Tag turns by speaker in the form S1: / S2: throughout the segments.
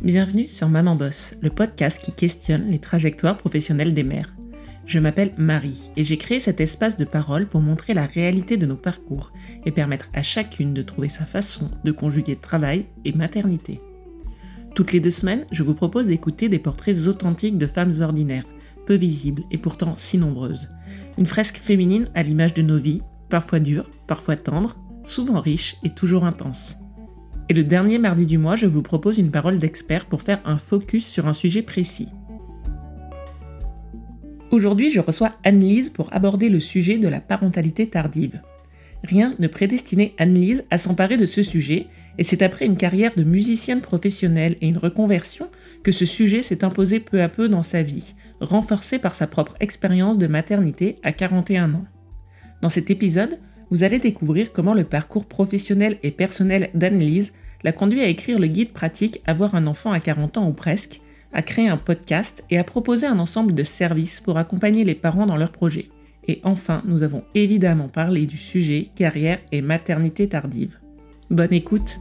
S1: Bienvenue sur Maman Boss, le podcast qui questionne les trajectoires professionnelles des mères. Je m'appelle Marie et j'ai créé cet espace de parole pour montrer la réalité de nos parcours et permettre à chacune de trouver sa façon de conjuguer travail et maternité. Toutes les deux semaines, je vous propose d'écouter des portraits authentiques de femmes ordinaires, peu visibles et pourtant si nombreuses. Une fresque féminine à l'image de nos vies, parfois dures, parfois tendres, souvent riches et toujours intenses. Et le dernier mardi du mois, je vous propose une parole d'expert pour faire un focus sur un sujet précis. Aujourd'hui, je reçois Anne-Lise pour aborder le sujet de la parentalité tardive. Rien ne prédestinait Anne-Lise à s'emparer de ce sujet, et c'est après une carrière de musicienne professionnelle et une reconversion que ce sujet s'est imposé peu à peu dans sa vie, renforcé par sa propre expérience de maternité à 41 ans. Dans cet épisode, vous allez découvrir comment le parcours professionnel et personnel d'Anne-Lise l'a conduit à écrire le guide pratique Avoir un enfant à 40 ans ou presque, à créer un podcast et à proposer un ensemble de services pour accompagner les parents dans leurs projets. Et enfin, nous avons évidemment parlé du sujet carrière et maternité tardive. Bonne écoute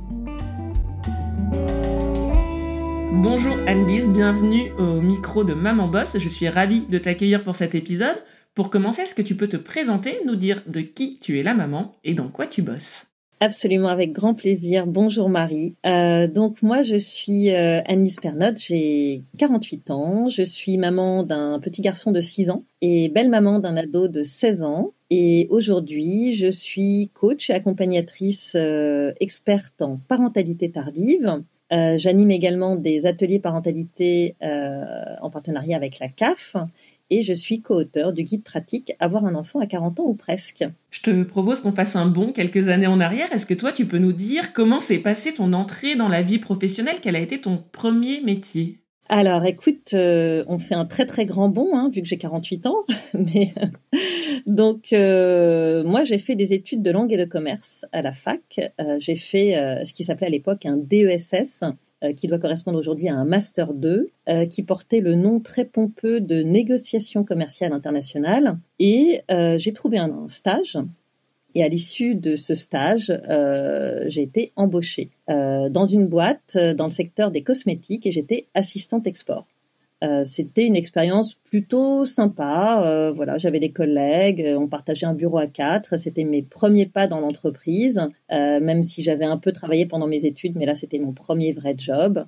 S1: Bonjour Anne-Lise, bienvenue au micro de Maman Boss. Je suis ravie de t'accueillir pour cet épisode. Pour commencer, est-ce que tu peux te présenter, nous dire de qui tu es la maman et dans quoi tu bosses?
S2: Absolument, avec grand plaisir. Bonjour Marie. Euh, donc moi, je suis euh, Anne-Lise j'ai 48 ans, je suis maman d'un petit garçon de 6 ans et belle-maman d'un ado de 16 ans. Et aujourd'hui, je suis coach et accompagnatrice euh, experte en parentalité tardive. J'anime également des ateliers parentalité en partenariat avec la CAF et je suis co-auteur du guide pratique Avoir un enfant à 40 ans ou presque.
S1: Je te propose qu'on fasse un bond quelques années en arrière. Est-ce que toi, tu peux nous dire comment s'est passée ton entrée dans la vie professionnelle? Quel a été ton premier métier?
S2: Alors, écoute, euh, on fait un très très grand bond, hein, vu que j'ai 48 ans. Mais donc, euh, moi, j'ai fait des études de langue et de commerce à la fac. Euh, j'ai fait ce qui s'appelait à l'époque un DESS, qui doit correspondre aujourd'hui à un Master 2, euh, qui portait le nom très pompeux de négociation commerciale internationale. Et euh, j'ai trouvé un, stage. Et à l'issue de ce stage, j'ai été embauchée dans une boîte dans le secteur des cosmétiques et j'étais assistante export. Euh, c'était une expérience plutôt sympa. Euh, voilà, j'avais des collègues, euh, on partageait un bureau à quatre. C'était mes premiers pas dans l'entreprise, même si j'avais un peu travaillé pendant mes études, mais là c'était mon premier vrai job.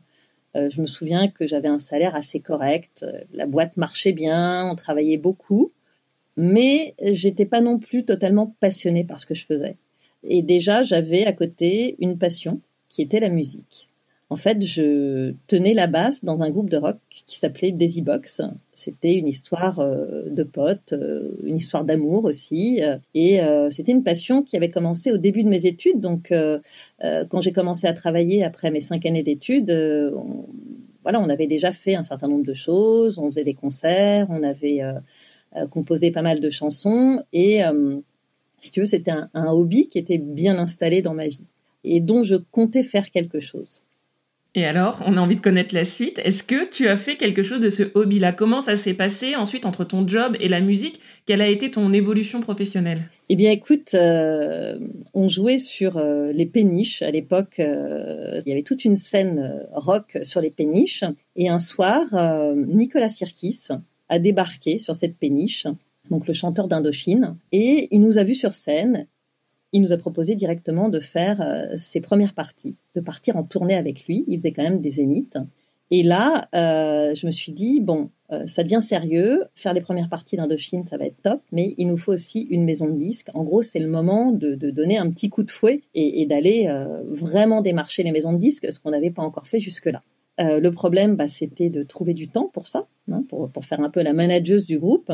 S2: je me souviens que j'avais un salaire assez correct. La boîte marchait bien, on travaillait beaucoup, mais j'étais pas non plus totalement passionnée par ce que je faisais. Et déjà, j'avais à côté une passion qui était la musique. En fait, je tenais la basse dans un groupe de rock qui s'appelait Daisy Box. C'était une histoire euh, de potes, euh, une histoire d'amour aussi. Euh, et c'était une passion qui avait commencé au début de mes études. Donc, quand j'ai commencé à travailler après mes cinq années d'études, on, voilà, on avait déjà fait un certain nombre de choses. On faisait des concerts, on avait composé pas mal de chansons. Et si tu veux, c'était un, un hobby qui était bien installé dans ma vie et dont je comptais faire quelque chose.
S1: Et alors, on a envie de connaître la suite. Est-ce que tu as fait quelque chose de ce hobby-là? Comment ça s'est passé ensuite entre ton job et la musique? Quelle a été ton évolution professionnelle?
S2: Eh bien, écoute, euh, on jouait sur euh, les péniches. À l'époque, euh, il y avait toute une scène rock sur les péniches. Et un soir, Nicolas Sirkis a débarqué sur cette péniche, donc le chanteur d'Indochine, et il nous a vus sur scène il nous a proposé directement de faire euh, ses premières parties, de partir en tournée avec lui. Il faisait quand même des zéniths. Et là, euh, je me suis dit, bon, euh, ça devient sérieux, faire les premières parties d'Indochine, ça va être top, mais il nous faut aussi une maison de disques. En gros, c'est le moment de, donner un petit coup de fouet et, d'aller vraiment démarcher les maisons de disques, ce qu'on n'avait pas encore fait jusque-là. le problème, bah, c'était de trouver du temps pour ça, hein, pour, pour faire un peu la manageuse du groupe.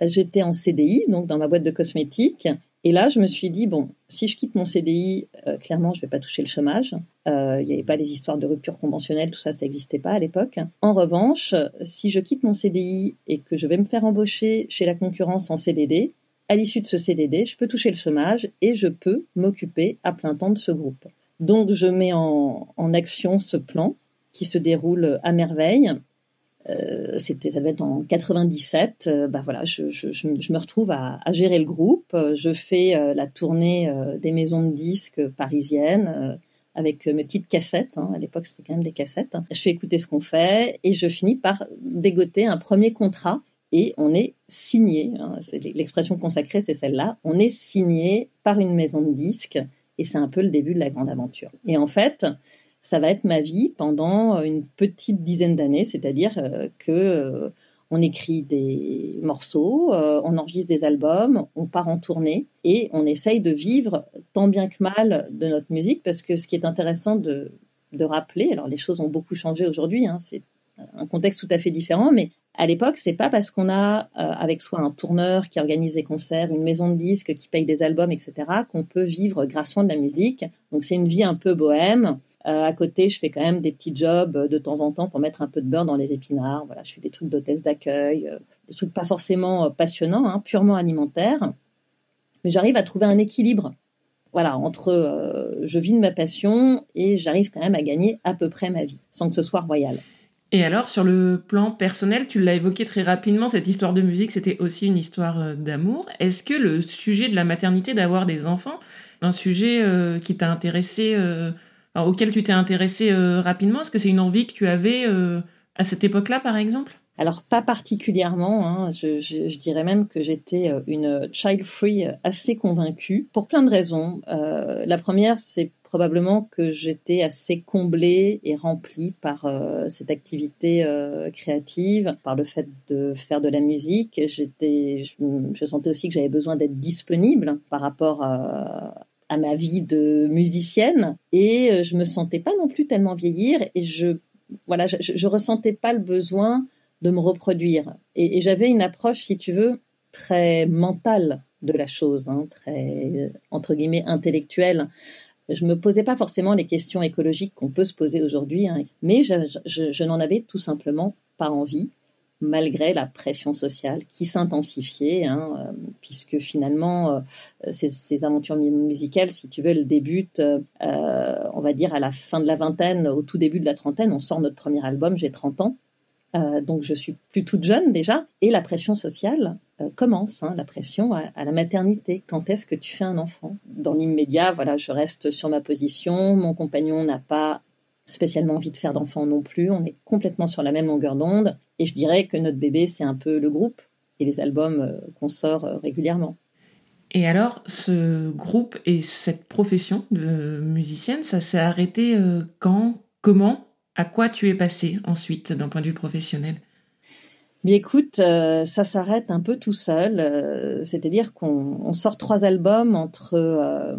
S2: J'étais en CDI, donc dans ma boîte de cosmétiques, et là, je me suis dit, bon, si je quitte mon CDI, euh, clairement, je ne vais pas toucher le chômage. Euh, il n'y avait pas les histoires de rupture conventionnelle, tout ça, ça n'existait pas à l'époque. En revanche, si je quitte mon CDI et que je vais me faire embaucher chez la concurrence en CDD, à l'issue de ce CDD, je peux toucher le chômage et je peux m'occuper à plein temps de ce groupe. Donc, je mets en, en action ce plan qui se déroule à merveille euh, c'était ça devait être en 97 euh, bah voilà je, me retrouve à, gérer le groupe je fais euh, la tournée des maisons de disques parisiennes avec mes petites cassettes. Hein. À l'époque, c'était quand même des cassettes. Je fais écouter ce qu'on fait et je finis par dégoter un premier contrat et on est signé. Hein. L'expression consacrée, c'est celle-là. On est signé par une maison de disques et c'est un peu le début de la grande aventure. Et en fait, ça va être ma vie pendant une petite dizaine d'années, c'est-à-dire euh, que euh, on écrit des morceaux, euh, on enregistre des albums, on part en tournée et on essaye de vivre tant bien que mal de notre musique. Parce que ce qui est intéressant de, rappeler, alors les choses ont beaucoup changé aujourd'hui, hein, c'est un contexte tout à fait différent, mais à l'époque, c'est pas parce qu'on a avec soi un tourneur qui organise des concerts, une maison de disques qui paye des albums, etc., qu'on peut vivre grassement de la musique. Donc c'est une vie un peu bohème. Euh, à côté, je fais quand même des petits jobs euh, de temps en temps pour mettre un peu de beurre dans les épinards. Voilà, je fais des trucs d'hôtesse d'accueil, euh, des trucs pas forcément passionnants, hein, purement alimentaires. Mais j'arrive à trouver un équilibre. Voilà, entre je vis de ma passion et j'arrive quand même à gagner à peu près ma vie, sans que ce soit royal.
S1: Et alors, sur le plan personnel, tu l'as évoqué très rapidement, cette histoire de musique, c'était aussi une histoire d'amour. Est-ce que le sujet de la maternité, d'avoir des enfants, un sujet qui t'a intéressé auquel tu t'es intéressé euh, rapidement Est-ce que c'est une envie que tu avais euh, à cette époque-là, par exemple?
S2: Alors pas particulièrement, hein. je, dirais même que j'étais euh, une child free assez convaincue pour plein de raisons. la première, c'est probablement que j'étais assez comblée et remplie par cette activité créative, par le fait de faire de la musique. J'étais, je, je sentais aussi que j'avais besoin d'être disponible par rapport à, à ma vie de musicienne et euh, je me sentais pas non plus tellement vieillir et je voilà je, je ressentais pas le besoin de me reproduire et, j'avais une approche si tu veux très mentale de la chose hein, très entre guillemets intellectuelle je me posais pas forcément les questions écologiques qu'on peut se poser aujourd'hui hein, mais je, n'en avais tout simplement pas envie malgré la pression sociale qui s'intensifiait, hein, euh, puisque finalement, euh, ces, aventures musicales, si tu veux, elles débutent, euh, on va dire, à la fin de la vingtaine, au tout début de la trentaine. On sort notre premier album, j'ai 30 ans. Donc je suis plus toute jeune déjà, et la pression sociale commence, hein, la pression à, la maternité. Quand est-ce que tu fais un enfant? Dans l'immédiat, voilà, je reste sur ma position. Mon compagnon n'a pas spécialement envie de faire d'enfants non plus. On est complètement sur la même longueur d'onde. Et je dirais que notre bébé, c'est un peu le groupe et les albums euh, qu'on sort euh, régulièrement.
S1: Et alors, ce groupe et cette profession de musicienne, ça s'est arrêté euh, quand? Comment? À quoi tu es passé ensuite d'un point de vue professionnel?
S2: Mais écoute, ça s'arrête un peu tout seul. C'est-à-dire qu'on sort trois albums entre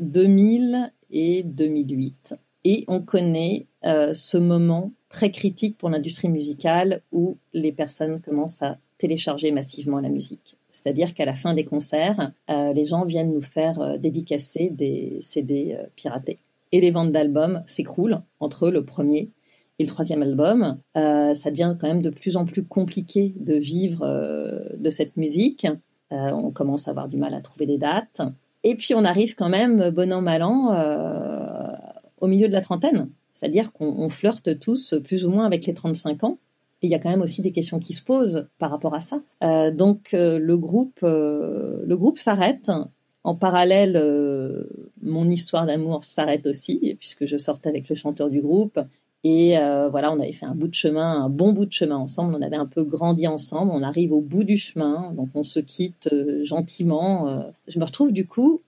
S2: 2000 et 2008. Et on connaît euh, ce moment très critique pour l'industrie musicale où les personnes commencent à télécharger massivement la musique. C'est-à-dire qu'à la fin des concerts, euh, les gens viennent nous faire euh, dédicacer des CD piratés. Les ventes d'albums s'écroulent entre le premier et le troisième album. ça devient quand même de plus en plus compliqué de vivre de cette musique. on commence à avoir du mal à trouver des dates. Et puis on arrive quand même, bon an, mal an, au milieu de la trentaine. C'est-à-dire qu'on flirte tous plus ou moins avec les 35 ans. Et il y a quand même aussi des questions qui se posent par rapport à ça. Euh, donc euh, le groupe, euh, le groupe s'arrête. En parallèle, mon histoire d'amour s'arrête aussi, puisque je sortais avec le chanteur du groupe. Et voilà, on avait fait un bout de chemin, un bon bout de chemin ensemble. On avait un peu grandi ensemble. On arrive au bout du chemin, donc on se quitte gentiment. je me retrouve du coup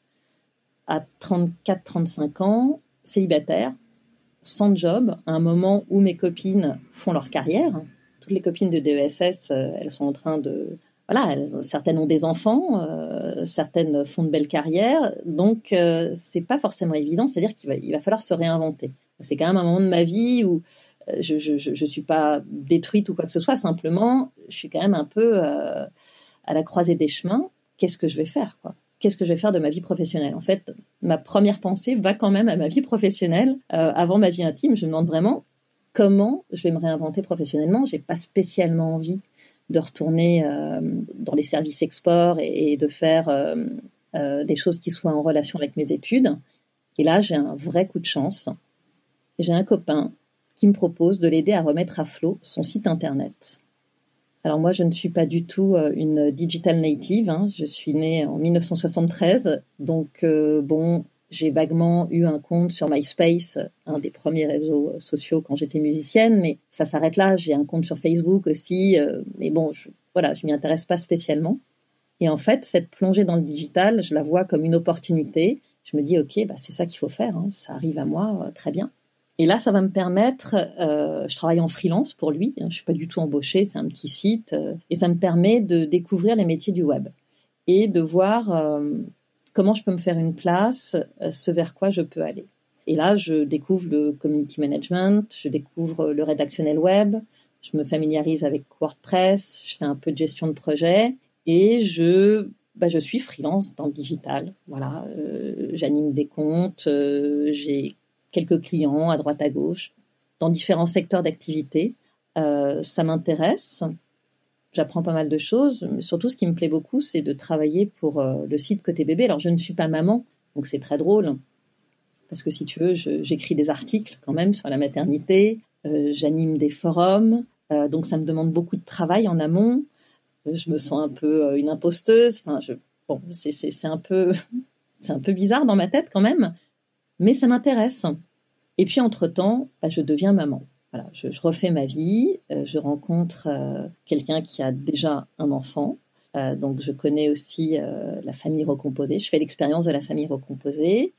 S2: à 34-35 ans célibataire, sans job, à un moment où mes copines font leur carrière. Toutes les copines de DESS, euh, elles sont en train de... Voilà, certaines ont des enfants, euh, certaines font de belles carrières, donc euh, c'est pas forcément évident. C'est-à-dire qu'il va, falloir se réinventer. C'est quand même un moment de ma vie où je, je, suis pas détruite ou quoi que ce soit. Simplement, je suis quand même un peu à la croisée des chemins. Qu'est-ce que je vais faire, quoi? Qu'est-ce que je vais faire de ma vie professionnelle? En fait, ma première pensée va quand même à ma vie professionnelle euh, avant ma vie intime. Je me demande vraiment comment je vais me réinventer professionnellement. J'ai pas spécialement envie de retourner euh, dans les services export et, de faire euh, des choses qui soient en relation avec mes études. Et là, j'ai un vrai coup de chance. J'ai un copain qui me propose de l'aider à remettre à flot son site internet. Alors moi, je ne suis pas du tout euh, une digital native. Hein. Je suis née en 1973, donc euh, bon, J'ai vaguement eu un compte sur MySpace, un des premiers réseaux sociaux quand j'étais musicienne, mais ça s'arrête là. J'ai un compte sur Facebook aussi, mais bon, je, voilà, je m'y intéresse pas spécialement. Et en fait, cette plongée dans le digital, je la vois comme une opportunité. Je me dis, ok, bah, c'est ça qu'il faut faire. Hein. Ça arrive à moi, très bien. Et là, ça va me permettre, euh, je travaille en freelance pour lui, hein, je suis pas du tout embauchée, c'est un petit site, euh, et ça me permet de découvrir les métiers du web et de voir euh, comment je peux me faire une place, euh, ce vers quoi je peux aller. Et là, je découvre le community management, je découvre le rédactionnel web, je me familiarise avec WordPress, je fais un peu de gestion de projet et je bah, je suis freelance dans le digital. Voilà, euh, j'anime des comptes, euh, j'ai quelques clients à droite à gauche dans différents secteurs d'activité. Ça m'intéresse. J'apprends pas mal de choses, mais surtout ce qui me plaît beaucoup, c'est de travailler pour euh, le site Côté Bébé. Alors je ne suis pas maman, donc c'est très drôle. Parce que si tu veux, j'écris des articles quand même sur la maternité, euh, j'anime des forums, euh, donc ça me demande beaucoup de travail en amont. Je me sens un peu une imposteuse. Enfin, je, bon, c'est un peu, c'est un peu bizarre dans ma tête quand même, mais ça m'intéresse. Et puis entre-temps, bah, je deviens maman. Voilà, je, refais ma vie, euh, je rencontre euh, quelqu'un qui a déjà un enfant, euh, donc je connais aussi la famille recomposée, je fais l'expérience de la famille recomposée,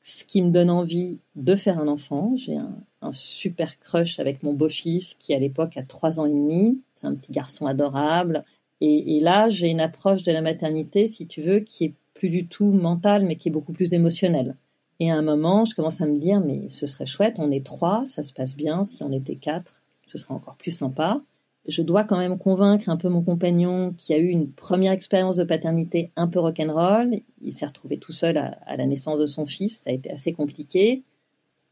S2: ce qui me donne envie de faire un enfant. J'ai un, un, super crush avec mon beau-fils qui à l'époque a trois ans et demi, c'est un petit garçon adorable, et, et là j'ai une approche de la maternité, si tu veux, qui est plus du tout mentale, mais qui est beaucoup plus émotionnelle. Et à un moment, je commence à me dire, mais ce serait chouette, on est trois, ça se passe bien. Si on était quatre, ce serait encore plus sympa. Je dois quand même convaincre un peu mon compagnon qui a eu une première expérience de paternité un peu rock'n'roll. Il s'est retrouvé tout seul à, à, la naissance de son fils. Ça a été assez compliqué.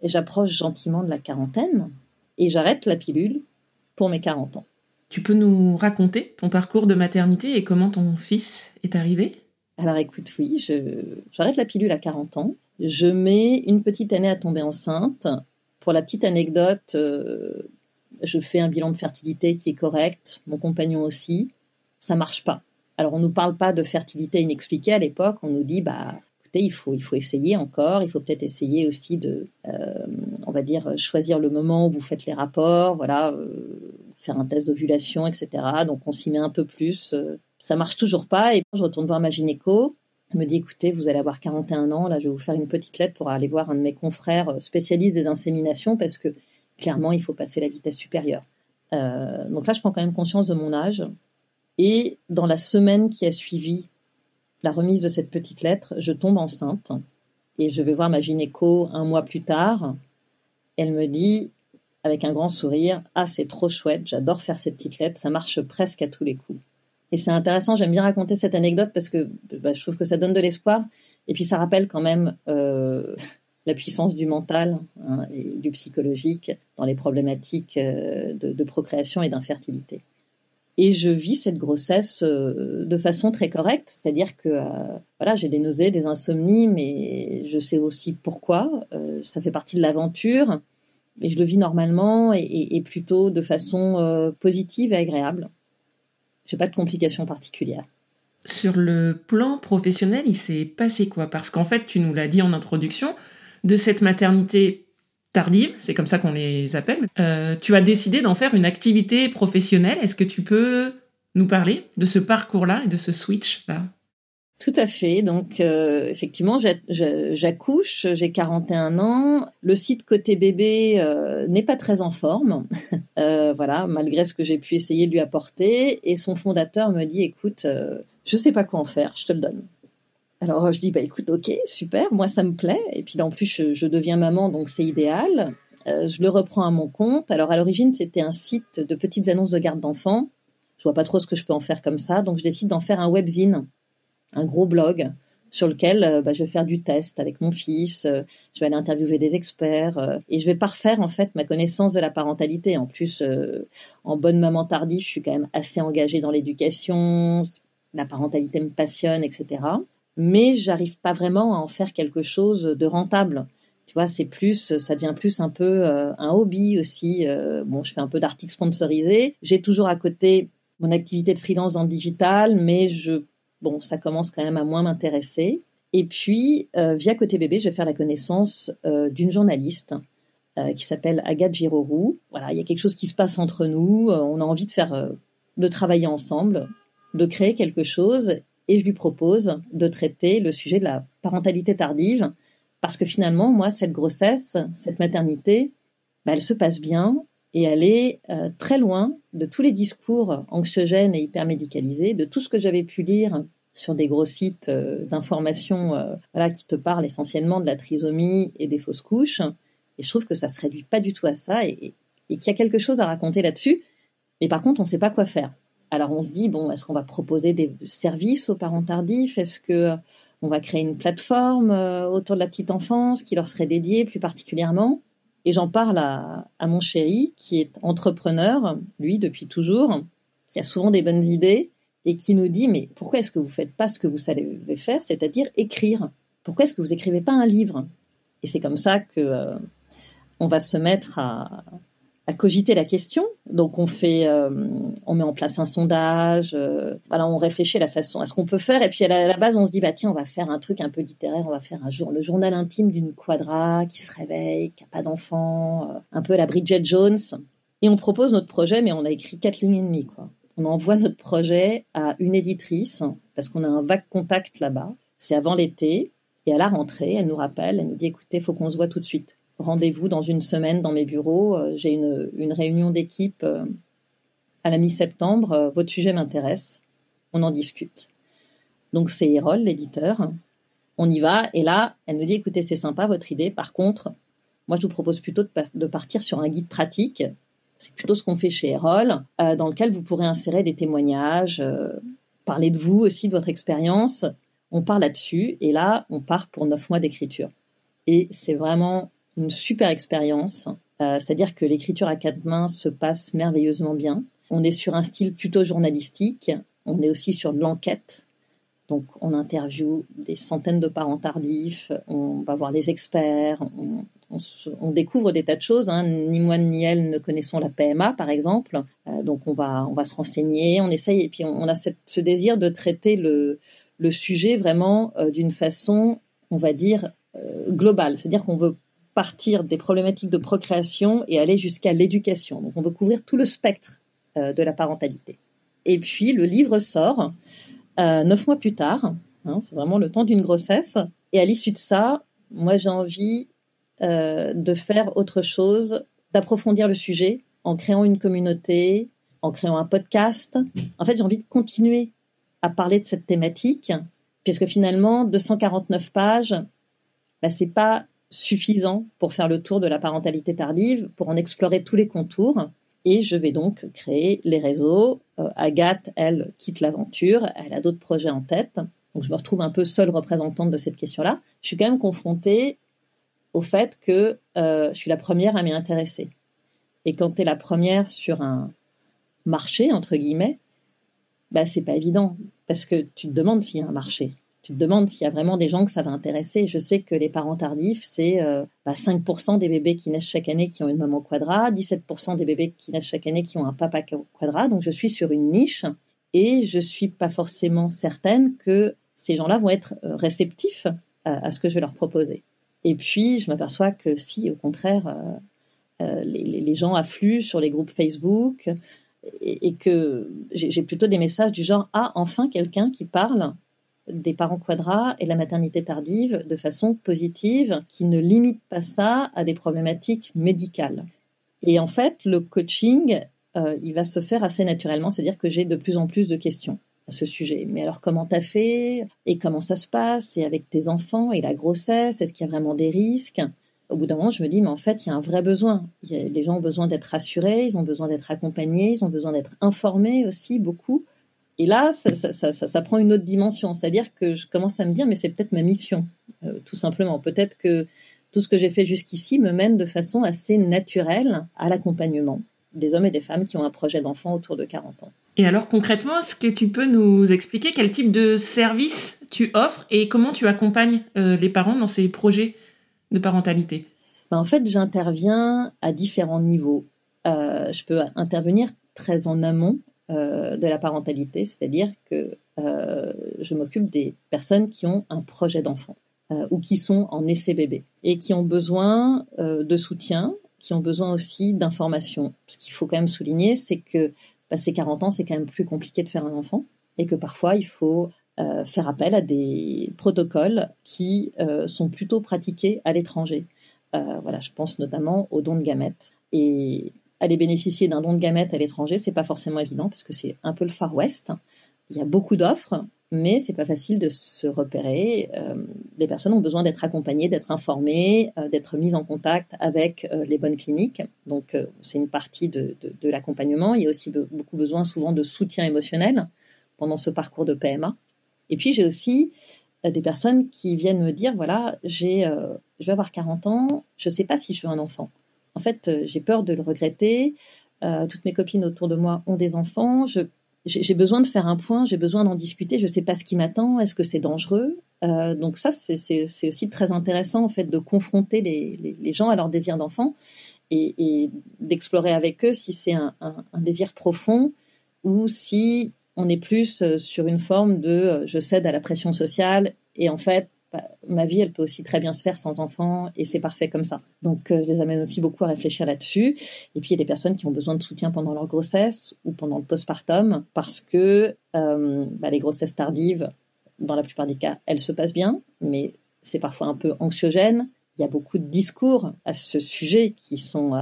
S2: Et j'approche gentiment de la quarantaine et j'arrête la pilule pour mes 40 ans.
S1: Tu peux nous raconter ton parcours de maternité et comment ton fils est arrivé?
S2: Alors écoute, oui, j'arrête la pilule à 40 ans. Je mets une petite année à tomber enceinte. Pour la petite anecdote, euh, je fais un bilan de fertilité qui est correct, mon compagnon aussi. Ça marche pas. Alors on nous parle pas de fertilité inexpliquée à l'époque, on nous dit bah écoutez, il faut il faut essayer encore, il faut peut-être essayer aussi de euh, on va dire choisir le moment où vous faites les rapports, voilà, euh, faire un test d'ovulation, etc. Donc on s'y met un peu plus. Ça marche toujours pas et je retourne voir ma gynéco me dit écoutez, vous allez avoir 41 ans, là je vais vous faire une petite lettre pour aller voir un de mes confrères euh, spécialistes des inséminations parce que clairement il faut passer la vitesse supérieure. Euh, donc là je prends quand même conscience de mon âge et dans la semaine qui a suivi la remise de cette petite lettre, je tombe enceinte et je vais voir ma gynéco un mois plus tard. Elle me dit avec un grand sourire ah c'est trop chouette, j'adore faire cette petite lettre, ça marche presque à tous les coups. Et c'est intéressant, j'aime bien raconter cette anecdote parce que bah, je trouve que ça donne de l'espoir. Et puis ça rappelle quand même euh, la puissance du mental hein, et du psychologique dans les problématiques euh, de, procréation et d'infertilité. Et je vis cette grossesse euh, de façon très correcte, c'est-à-dire que voilà, j'ai des nausées, des insomnies, mais je sais aussi pourquoi. Ça fait partie de l'aventure, et je le vis normalement et, plutôt de façon positive et agréable j'ai pas de complications particulières.
S1: Sur le plan professionnel, il s'est passé quoi? Parce qu'en fait, tu nous l'as dit en introduction, de cette maternité tardive, c'est comme ça qu'on les appelle, euh, tu as décidé d'en faire une activité professionnelle. Est-ce que tu peux nous parler de ce parcours-là et de ce switch-là?
S2: Tout à fait. Donc, euh, effectivement, j'accouche, j'ai 41 ans. Le site côté bébé euh, n'est pas très en forme, euh, voilà, malgré ce que j'ai pu essayer de lui apporter. Et son fondateur me dit, écoute, je sais pas quoi en faire, je te le donne. Alors, je dis, bah écoute, ok, super, moi ça me plaît. Et puis là, en plus, je, je deviens maman, donc c'est idéal. Je le reprends à mon compte. Alors, à l'origine, c'était un site de petites annonces de garde d'enfants. Je vois pas trop ce que je peux en faire comme ça, donc je décide d'en faire un webzine un gros blog sur lequel euh, bah, je vais faire du test avec mon fils, euh, je vais aller interviewer des experts euh, et je vais parfaire en fait ma connaissance de la parentalité. En plus, en bonne maman tardive, je suis quand même assez engagée dans l'éducation, la parentalité me passionne, etc. Mais j'arrive pas vraiment à en faire quelque chose de rentable. Tu vois, c'est plus, ça devient plus un peu un hobby aussi. bon, je fais un peu d'articles sponsorisés. J'ai toujours à côté mon activité de freelance dans digital, mais je bon, ça commence quand même à moins m'intéresser. Et puis, via Côté Bébé, je vais faire la connaissance d'une journaliste qui s'appelle Agathe Girorou. Voilà, il y a quelque chose qui se passe entre nous. on a envie de faire, de travailler ensemble, de créer quelque chose. Et je lui propose de traiter le sujet de la parentalité tardive parce que finalement, moi, cette grossesse, cette maternité, bah, elle se passe bien et est euh, très loin de tous les discours anxiogènes et hyper médicalisés, de tout ce que j'avais pu lire sur des gros sites euh, d'information euh, voilà, qui te parlent essentiellement de la trisomie et des fausses couches. Et je trouve que ça se réduit pas du tout à ça et, et qu'il y a quelque chose à raconter là-dessus. Mais par contre, on ne sait pas quoi faire. Alors on se dit bon, est-ce qu'on va proposer des services aux parents tardifs? Est-ce que on va créer une plateforme autour de la petite enfance qui leur serait dédiée plus particulièrement? Et j'en parle à, mon chéri, qui est entrepreneur, lui, depuis toujours, qui a souvent des bonnes idées et qui nous dit, mais pourquoi est-ce que vous faites pas ce que vous savez faire, c'est-à-dire écrire? Pourquoi est-ce que vous écrivez pas un livre? Et c'est comme ça que euh, on va se mettre à, cogiter la question. Donc on fait, euh, on met en place un sondage. Euh, voilà, on réfléchit à la façon, à ce qu'on peut faire. Et puis à la, base, on se dit bah tiens, on va faire un truc un peu littéraire. On va faire un jour le journal intime d'une quadra qui se réveille, qui a pas d'enfant, euh, un peu la Bridget Jones. Et on propose notre projet, mais on a écrit quatre lignes et demie. On envoie notre projet à une éditrice parce qu'on a un vague contact là-bas. C'est avant l'été. Et à la rentrée, elle nous rappelle, elle nous dit écoutez, faut qu'on se voit tout de suite rendez-vous dans une semaine dans mes bureaux. Euh, j'ai une, réunion d'équipe euh, à la mi-septembre. Euh, votre sujet m'intéresse. On en discute. Donc c'est Erol, l'éditeur. On y va. Et là, elle nous dit, écoutez, c'est sympa votre idée. Par contre, moi, je vous propose plutôt de, partir sur un guide pratique. C'est plutôt ce qu'on fait chez Erol, dans lequel vous pourrez insérer des témoignages, parler de vous aussi, de votre expérience. On part là-dessus. Et là, on part pour neuf mois d'écriture. Et c'est vraiment une super expérience. Euh, c'est-à-dire que l'écriture à quatre mains se passe merveilleusement bien. On est sur un style plutôt journalistique. On est aussi sur de l'enquête. Donc, on interviewe des centaines de parents tardifs. On va voir les experts. On, découvre des tas de choses. Hein. Ni moi ni elle ne connaissons la PMA, par exemple. Euh, donc, on va, on va se renseigner. On essaye. Et puis, on, a ce désir de traiter le, le sujet vraiment euh, d'une façon, on va dire, globale. C'est-à-dire qu'on veut partir des problématiques de procréation et aller jusqu'à l'éducation. Donc on veut couvrir tout le spectre euh, de la parentalité. Et puis le livre sort euh, neuf mois plus tard. Hein, c'est vraiment le temps d'une grossesse. Et à l'issue de ça, moi j'ai envie euh, de faire autre chose, d'approfondir le sujet en créant une communauté, en créant un podcast. En fait, j'ai envie de continuer à parler de cette thématique, puisque finalement, 249 pages, bah, c'est pas suffisant pour faire le tour de la parentalité tardive, pour en explorer tous les contours. Et je vais donc créer les réseaux. Euh, Agathe, elle, quitte l'aventure. Elle a d'autres projets en tête. Donc je me retrouve un peu seule représentante de cette question-là. Je suis quand même confrontée au fait que euh, je suis la première à m'y intéresser. Et quand tu es la première sur un marché, entre guillemets, bah, c'est pas évident. Parce que tu te demandes s'il y a un marché tu te demandes s'il y a vraiment des gens que ça va intéresser. Je sais que les parents tardifs, c'est euh, bah, 5% des bébés qui naissent chaque année qui ont une maman quadra, 17% des bébés qui naissent chaque année qui ont un papa quadra. Donc je suis sur une niche et je suis pas forcément certaine que ces gens-là vont être euh, réceptifs à, ce que je vais leur proposer. Et puis je m'aperçois que si, au contraire, euh, les, gens affluent sur les groupes Facebook et que j'ai plutôt des messages du genre ah enfin quelqu'un qui parle des parents quadras et la maternité tardive de façon positive, qui ne limite pas ça à des problématiques médicales. Et en fait, le coaching, euh, il va se faire assez naturellement, c'est-à-dire que j'ai de plus en plus de questions à ce sujet. Mais alors, comment t'as fait? Et comment ça se passe? Et avec tes enfants? Et la grossesse? Est-ce qu'il y a vraiment des risques? Au bout d'un moment, je me dis, mais en fait, il y a un vrai besoin. les gens ont besoin d'être rassurés, ils ont besoin d'être accompagnés, ils ont besoin d'être informés aussi beaucoup. Et là, ça, prend une autre dimension. C'est-à-dire que je commence à me dire, mais c'est peut-être ma mission, euh, tout simplement. Peut-être que tout ce que j'ai fait jusqu'ici me mène de façon assez naturelle à l'accompagnement des hommes et des femmes qui ont un projet d'enfant autour de 40 ans.
S1: Et alors concrètement, est-ce que tu peux nous expliquer quel type de service tu offres et comment tu accompagnes euh, les parents dans ces projets de parentalité?
S2: Ben, En fait, j'interviens à différents niveaux. Euh, je peux intervenir très en amont euh, de la parentalité, c'est-à-dire que je m'occupe des personnes qui ont un projet d'enfant ou qui sont en essai bébé et qui ont besoin de soutien, qui ont besoin aussi d'informations. Ce qu'il faut quand même souligner, c'est que passer 40 ans, c'est quand même plus compliqué de faire un enfant et que parfois il faut euh, faire appel à des protocoles qui euh, sont plutôt pratiqués à l'étranger. Euh, voilà, je pense notamment aux dons de gamètes. Et aller bénéficier d'un don de gamètes à l'étranger, c'est pas forcément évident parce que c'est un peu le Far West. Il y a beaucoup d'offres, mais c'est pas facile de se repérer. les personnes ont besoin d'être accompagnées, d'être informées, d'être mises en contact avec les bonnes cliniques. Donc c'est une partie de, de l'accompagnement. Il y a aussi beaucoup besoin souvent de soutien émotionnel pendant ce parcours de PMA. Et puis j'ai aussi euh, des personnes qui viennent me dire voilà, j'ai, euh, je vais avoir 40 ans, je ne sais pas si je veux un enfant. En fait, euh, j'ai peur de le regretter. toutes mes copines autour de moi ont des enfants. J'ai besoin de faire un point, j'ai besoin d'en discuter. Je ne sais pas ce qui m'attend. Est-ce que c'est dangereux? Donc ça, c'est, aussi très intéressant en fait de confronter les, gens à leur désir d'enfant et, d'explorer avec eux si c'est un, un, désir profond ou si on est plus euh, sur une forme de euh, je cède à la pression sociale et en fait bah, ma vie elle peut aussi très bien se faire sans enfant et c'est parfait comme ça. Donc euh, je les amène aussi beaucoup à réfléchir là-dessus. Et puis il y a des personnes qui ont besoin de soutien pendant leur grossesse ou pendant le postpartum parce que bah, les grossesses tardives, dans la plupart des cas, elles se passent bien, mais c'est parfois un peu anxiogène. Il y a beaucoup de discours à ce sujet qui sont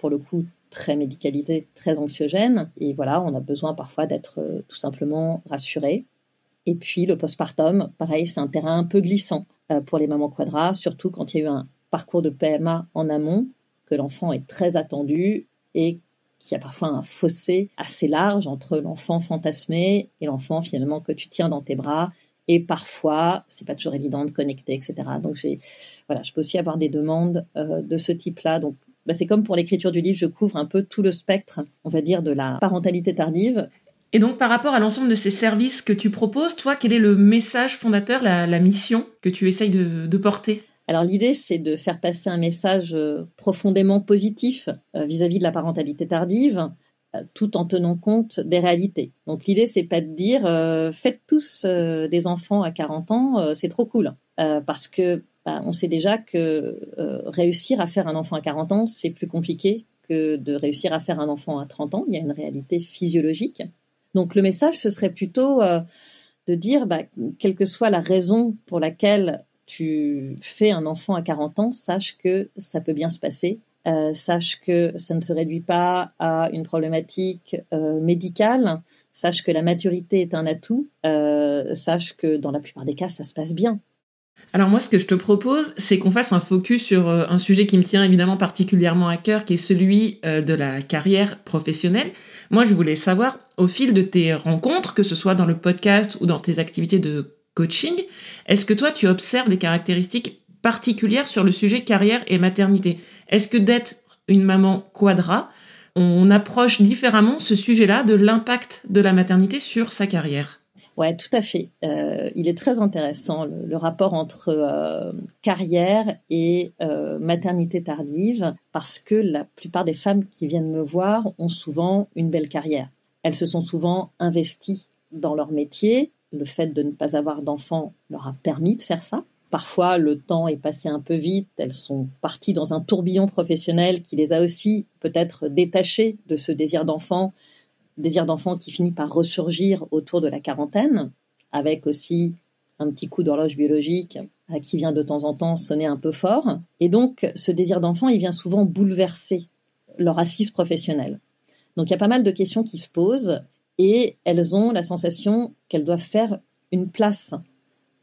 S2: pour le coup très médicalisé, très anxiogène. Et voilà, on a besoin parfois d'être euh, tout simplement rassuré. Et puis le postpartum, pareil, c'est un terrain un peu glissant euh, pour les mamans quadras, surtout quand il y a eu un parcours de PMA en amont, que l'enfant est très attendu et qu'il y a parfois un fossé assez large entre l'enfant fantasmé et l'enfant finalement que tu tiens dans tes bras. Et parfois, c'est pas toujours évident de connecter, etc. Donc voilà, je peux aussi avoir des demandes euh, de ce type-là. Donc bah, c'est comme pour l'écriture du livre, je couvre un peu tout le spectre, on va dire, de la parentalité tardive.
S1: Et donc, par rapport à l'ensemble de ces services que tu proposes, toi, quel est le message fondateur, la, mission que tu essayes de, porter?
S2: Alors l'idée, c'est de faire passer un message euh, profondément positif euh, vis-à-vis de la parentalité tardive, euh, tout en tenant compte des réalités. Donc l'idée, c'est pas de dire faites tous des enfants à 40 ans, c'est trop cool, parce que bah, on sait déjà que réussir à faire un enfant à 40 ans, c'est plus compliqué que de réussir à faire un enfant à 30 ans. Il y a une réalité physiologique. Donc le message, ce serait plutôt euh, de dire, bah, quelle que soit la raison pour laquelle tu fais un enfant à 40 ans, sache que ça peut bien se passer. Euh, sache que ça ne se réduit pas à une problématique médicale. Sache que la maturité est un atout. sache que dans la plupart des cas, ça se passe bien.
S1: Alors moi, ce que je te propose, c'est qu'on fasse un focus sur euh, un sujet qui me tient évidemment particulièrement à cœur, qui est celui euh, de la carrière professionnelle. Moi, je voulais savoir, au fil de tes rencontres, que ce soit dans le podcast ou dans tes activités de coaching, est-ce que toi, tu observes des caractéristiques particulières sur le sujet carrière et maternité? Est-ce que d'être une maman quadra, on approche différemment ce sujet-là de l'impact de la maternité sur sa carrière?
S2: Ouais, tout à fait. Euh, il est très intéressant le, rapport entre euh, carrière et euh, maternité tardive parce que la plupart des femmes qui viennent me voir ont souvent une belle carrière. Elles se sont souvent investies dans leur métier. Le fait de ne pas avoir d'enfants leur a permis de faire ça. Parfois, le temps est passé un peu vite. Elles sont parties dans un tourbillon professionnel qui les a aussi peut-être détachées de ce désir d'enfant désir d'enfant qui finit par ressurgir autour de la quarantaine, avec aussi un petit coup d'horloge biologique euh, qui vient de temps en temps sonner un peu fort. Et donc, ce désir d'enfant, il vient souvent bouleverser leur assise professionnelle. Donc, il y a pas mal de questions qui se posent et elles ont la sensation qu'elles doivent faire une place,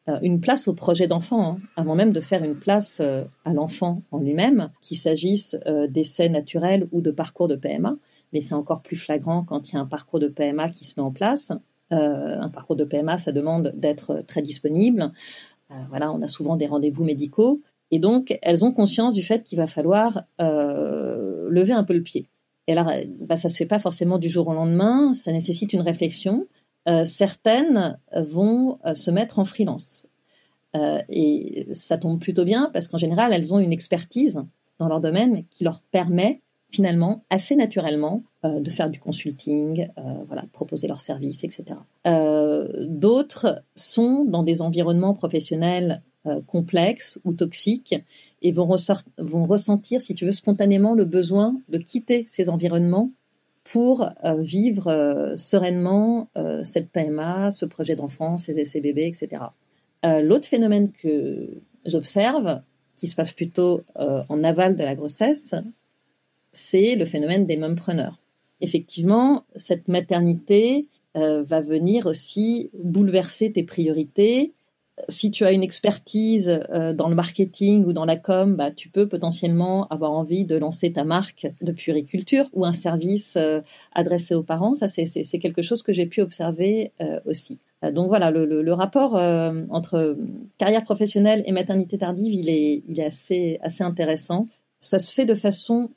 S2: euh, une place au projet d'enfant, hein, avant même de faire une place euh, à l'enfant en lui-même, qu'il s'agisse d'essais naturels ou de parcours de PMA mais c'est encore plus flagrant quand il y a un parcours de PMA qui se met en place. Euh, un parcours de PMA, ça demande d'être très disponible. Euh, voilà, on a souvent des rendez-vous médicaux. Et donc, elles ont conscience du fait qu'il va falloir euh, lever un peu le pied. Et alors, bah, ça se fait pas forcément du jour au lendemain, ça nécessite une réflexion. certaines vont se mettre en freelance. et ça tombe plutôt bien parce qu'en général, elles ont une expertise dans leur domaine qui leur permet finalement assez naturellement euh, de faire du consulting, euh, voilà, proposer leurs services, etc. Euh, d'autres sont dans des environnements professionnels complexes ou toxiques et vont, vont ressentir, si tu veux, spontanément le besoin de quitter ces environnements pour vivre sereinement cette PMA, ce projet d'enfant, ces essais bébés, etc. L'autre phénomène que j'observe, qui se passe plutôt en aval de la grossesse, c'est le phénomène des mumpreneurs. Effectivement, cette maternité euh, va venir aussi bouleverser tes priorités. Si tu as une expertise euh, dans le marketing ou dans la com, bah, tu peux potentiellement avoir envie de lancer ta marque de puriculture ou un service euh, adressé aux parents. Ça, c'est quelque chose que j'ai pu observer aussi. Donc voilà, le, rapport entre carrière professionnelle et maternité tardive, il est, assez intéressant. Ça se fait de façon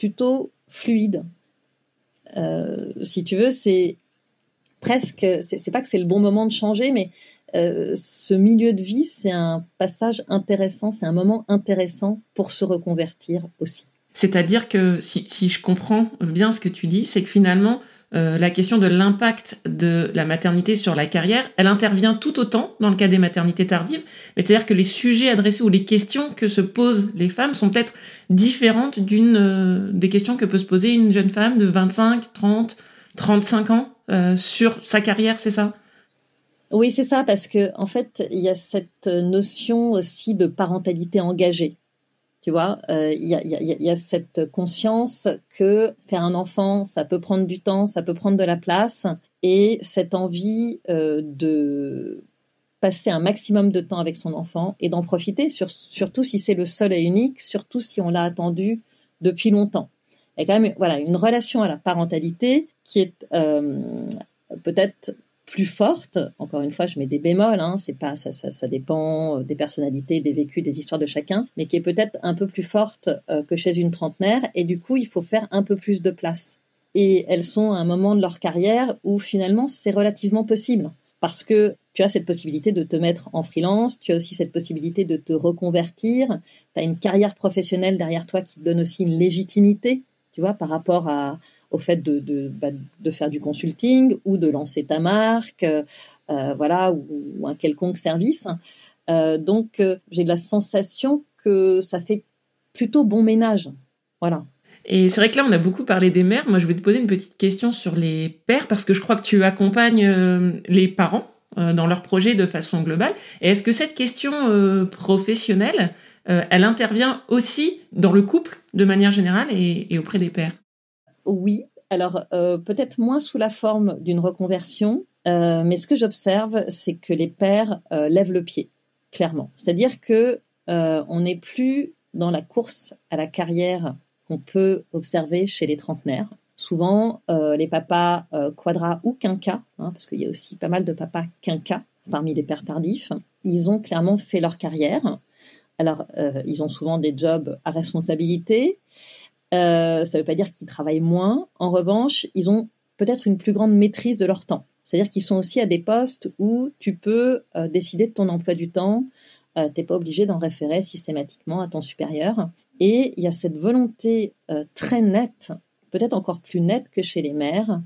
S2: plutôt fluide. Euh, si tu veux, c'est presque, c'est pas que c'est le bon moment de changer, mais euh, ce milieu de vie, c'est un passage intéressant, c'est un moment intéressant pour se reconvertir aussi.
S1: C'est-à-dire que si, si, je comprends bien ce que tu dis, c'est que finalement, euh, la question de l'impact de la maternité sur la carrière, elle intervient tout autant dans le cas des maternités tardives, mais c'est-à-dire que les sujets adressés ou les questions que se posent les femmes sont peut-être différentes d'une euh, des questions que peut se poser une jeune femme de 25, 30, 35 ans euh, sur sa carrière, c'est ça?
S2: Oui, c'est ça, parce que en fait, il y a cette notion aussi de parentalité engagée. Tu vois, il y, a, cette conscience que faire un enfant, ça peut prendre du temps, ça peut prendre de la place, et cette envie euh, de passer un maximum de temps avec son enfant et d'en profiter, surtout si c'est le seul et unique, surtout si on l'a attendu depuis longtemps. A quand même voilà, une relation à la parentalité qui est euh, peut-être plus forte. Encore une fois, je mets des bémols. Hein, c'est pas ça, ça, dépend euh, des personnalités, des vécus, des histoires de chacun, mais qui est peut-être un peu plus forte euh, que chez une trentenaire. Et du coup, il faut faire un peu plus de place. Et elles sont à un moment de leur carrière où finalement c'est relativement possible parce que tu as cette possibilité de te mettre en freelance, tu as aussi cette possibilité de te reconvertir, tu as une carrière professionnelle derrière toi qui te donne aussi une légitimité, tu vois, par rapport à, au fait de, de, bah, de, faire du consulting ou de lancer ta marque, euh, voilà, ou, un quelconque service. Euh, donc, euh, j'ai la sensation que ça fait plutôt bon ménage. Voilà.
S1: Et c'est vrai que là, on a beaucoup parlé des mères. Moi, je vais te poser une petite question sur les pères, parce que je crois que tu accompagnes les parents dans leur projet de façon globale. Et est-ce que cette question professionnelle, elle intervient aussi dans le couple de manière générale et auprès des pères?
S2: Oui. Alors euh, peut-être moins sous la forme d'une reconversion, euh, mais ce que j'observe, c'est que les pères euh, lèvent le pied, clairement. C'est-à-dire que on n'est plus dans la course à la carrière qu'on peut observer chez les trentenaires. Souvent, les papas quadra ou quinca, hein, parce qu'il y a aussi pas mal de papas quinca parmi les pères tardifs, ils ont clairement fait leur carrière. Alors, ils ont souvent des jobs à responsabilité, euh, ça ne veut pas dire qu'ils travaillent moins. En revanche, ils ont peut-être une plus grande maîtrise de leur temps. C'est-à-dire qu'ils sont aussi à des postes où tu peux euh, décider de ton emploi du temps. Euh, tu n'es pas obligé d'en référer systématiquement à ton supérieur. Et il y a cette volonté très nette, peut-être encore plus nette que chez les mères,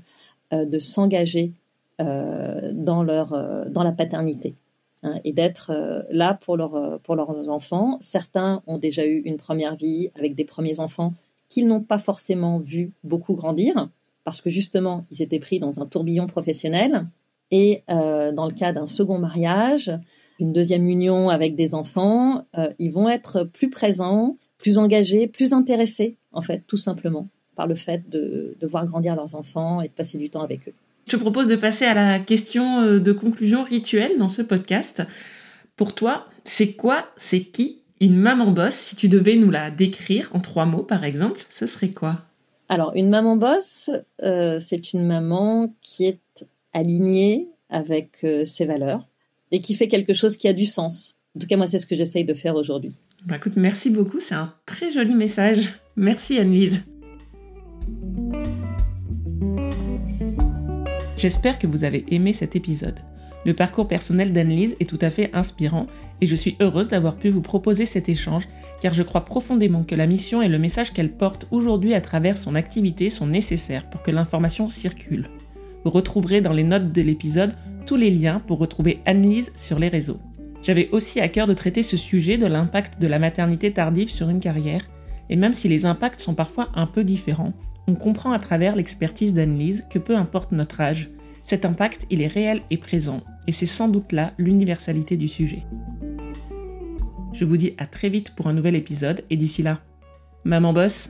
S2: de s'engager dans, leur, dans la paternité hein, et d'être là pour, leur, pour leurs enfants. Certains ont déjà eu une première vie avec des premiers enfants qu'ils n'ont pas forcément vu beaucoup grandir, parce que justement, ils étaient pris dans un tourbillon professionnel. Et euh, dans le cas d'un second mariage, une deuxième union avec des enfants, euh, ils vont être plus présents, plus engagés, plus intéressés, en fait, tout simplement, par le fait de, de voir grandir leurs enfants et de passer du temps avec eux.
S1: Je te propose de passer à la question euh, de conclusion rituelle dans ce podcast. Pour toi, c'est quoi, c'est qui une maman boss, si tu devais nous la décrire en trois mots, par exemple, ce serait quoi?
S2: Alors, une maman boss, euh, c'est une maman qui est alignée avec euh, ses valeurs et qui fait quelque chose qui a du sens. En tout cas, moi, c'est ce que j'essaye de faire aujourd'hui.
S1: Bah, écoute, merci beaucoup. C'est un très joli message. Merci, Anne-Lise. J'espère que vous avez aimé cet épisode. Le parcours personnel d'Annelise est tout à fait inspirant et je suis heureuse d'avoir pu vous proposer cet échange car je crois profondément que la mission et le message qu'elle porte aujourd'hui à travers son activité sont nécessaires pour que l'information circule. Vous retrouverez dans les notes de l'épisode tous les liens pour retrouver Annelise sur les réseaux. J'avais aussi à cœur de traiter ce sujet de l'impact de la maternité tardive sur une carrière, et même si les impacts sont parfois un peu différents, on comprend à travers l'expertise d'Annelise que peu importe notre âge, cet impact il est réel et présent, et c'est sans doute là l'universalité du sujet. Je vous dis à très vite pour un nouvel épisode, et d'ici là, maman bosse